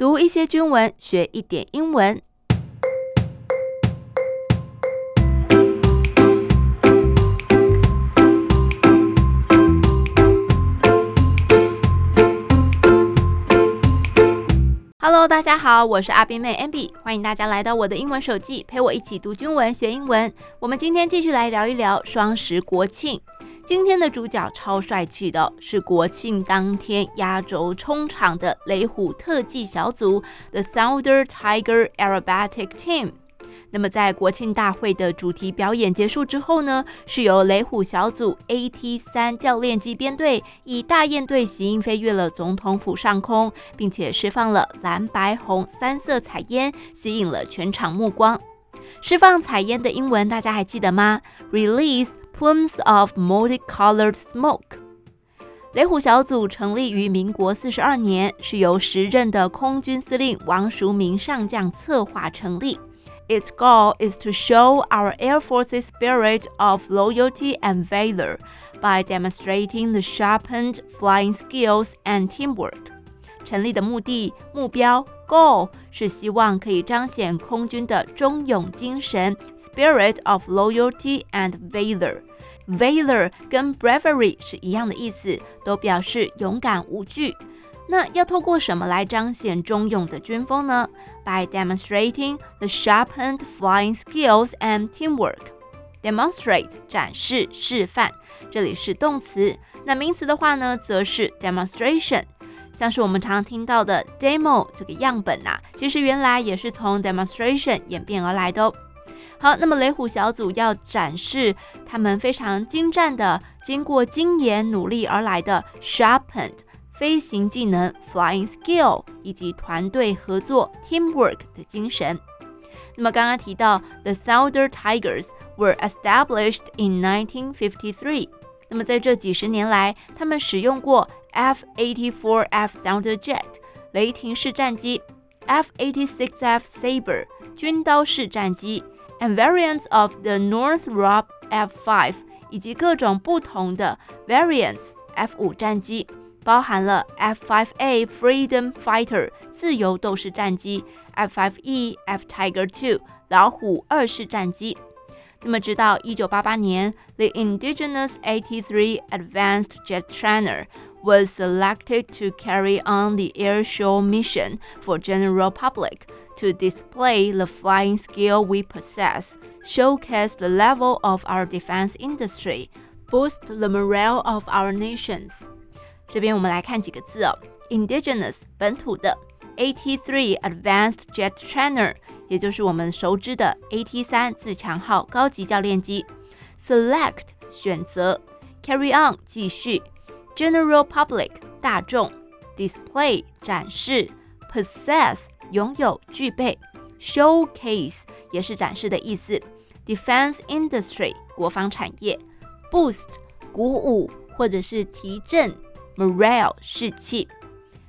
读一些军文，学一点英文。Hello，大家好，我是阿斌妹 Abby，欢迎大家来到我的英文手记，陪我一起读军文学英文。我们今天继续来聊一聊双十国庆。今天的主角超帅气的，是国庆当天压轴冲场的雷虎特技小组 The Thunder Tiger Aerobatic Team。那么在国庆大会的主题表演结束之后呢，是由雷虎小组 AT-3 教练机编队以大雁队形飞越了总统府上空，并且释放了蓝白红三色彩烟，吸引了全场目光。释放彩烟的英文大家还记得吗？Release plumes of multicolored smoke。雷虎小组成立于民国四十二年，是由时任的空军司令王淑明上将策划成立。Its goal is to show our Air Force's spirit of loyalty and valor by demonstrating the sharpened flying skills and teamwork. 成立的目的目标 goal 是希望可以彰显空军的忠勇精神 spirit of loyalty and valor. Valor 跟 bravery 是一样的意思，都表示勇敢无惧。那要透过什么来彰显忠勇的军风呢？By demonstrating the sharpened flying skills and teamwork. Demonstrate 展示示范，这里是动词。那名词的话呢，则是 demonstration。 像是我们常听到的 demo 这个样本呐、其实原来也是从 demonstration 演变而来的哦。好，那么雷虎小组要展示他们非常精湛的、经过精研努力而来的 sharpened。飞行技能 （flying skill） 以及团队合作 （teamwork） 的精神。那么刚刚提到，the Thunder Tigers were established in 1953。那么在这几十年来，他们使用过 F-84F Thunder Jet 雷霆式战机、F-86F Sabre 军刀式战机，and variants of the Northrop F-5 以及各种不同的 variants F-5 战机。包含了 F-5A Freedom Fighter 自由斗士战机、F-5E F Tiger II 老虎二式战机。那么，直到一九八八年，the indigenous AT-3 Advanced Jet Trainer was selected to carry on the air show mission for general public to display the flying skill we possess, showcase the level of our defense industry, boost the morale of our nations. 这边我们来看几个字哦，indigenous 本土的，AT-3 Advanced Jet Trainer，也就是我们熟知的 AT-3 自强号高级教练机，select 选择，carry on 继续 ，general public 大众，display 展示，possess 拥有具备，showcase 也是展示的意思，defense industry 国防产业，boost 鼓舞或者是提振。Morale 士气。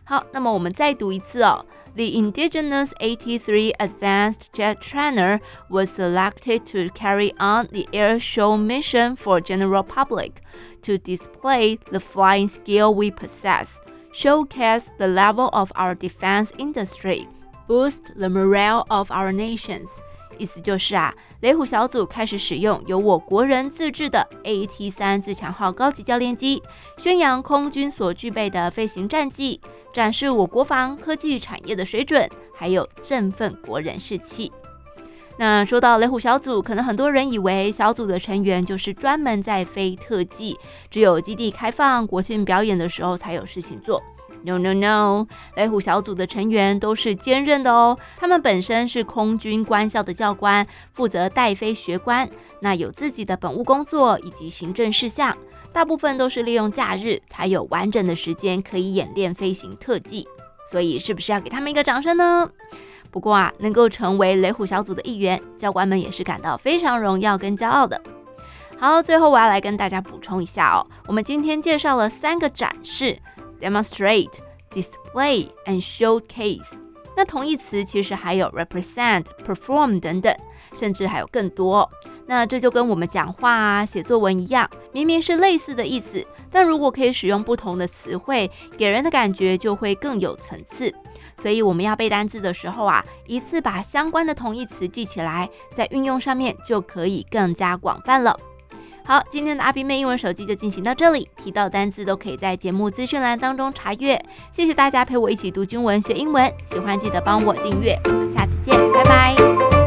好，那么我们再读一次哦。The indigenous AT-3 Advanced Jet Trainer was selected to carry on the air show mission for general public to display the flying skill we possess, showcase the level of our defense industry, boost the morale of our nations. 意思就是啊，雷虎小组开始使用由我国人自制的 AT-3 自强号高级教练机，宣扬空军所具备的飞行战绩，展示我国防科技产业的水准，还有振奋国人士气。那说到雷虎小组，可能很多人以为小组的成员就是专门在飞特技，只有基地开放、国庆表演的时候才有事情做。No no no，雷虎小组的成员都是兼任的哦。他们本身是空军官校的教官，负责带飞学官，那有自己的本务工作以及行政事项，大部分都是利用假日才有完整的时间可以演练飞行特技。所以是不是要给他们一个掌声呢？不过啊，能够成为雷虎小组的一员，教官们也是感到非常荣耀跟骄傲的。好，最后我要来跟大家补充一下哦，我们今天介绍了三个展示。Demonstrate, display and showcase。那同义词其实还有 represent, perform 等等，甚至还有更多。那这就跟我们讲话啊、写作文一样，明明是类似的意思，但如果可以使用不同的词汇，给人的感觉就会更有层次。所以我们要背单词的时候啊，一次把相关的同义词记起来，在运用上面就可以更加广泛了。好，今天的阿斌妹英文手机就进行到这里，提到单字都可以在节目资讯栏当中查阅。谢谢大家陪我一起读军文学英文，喜欢记得帮我订阅，我们下次见，拜拜。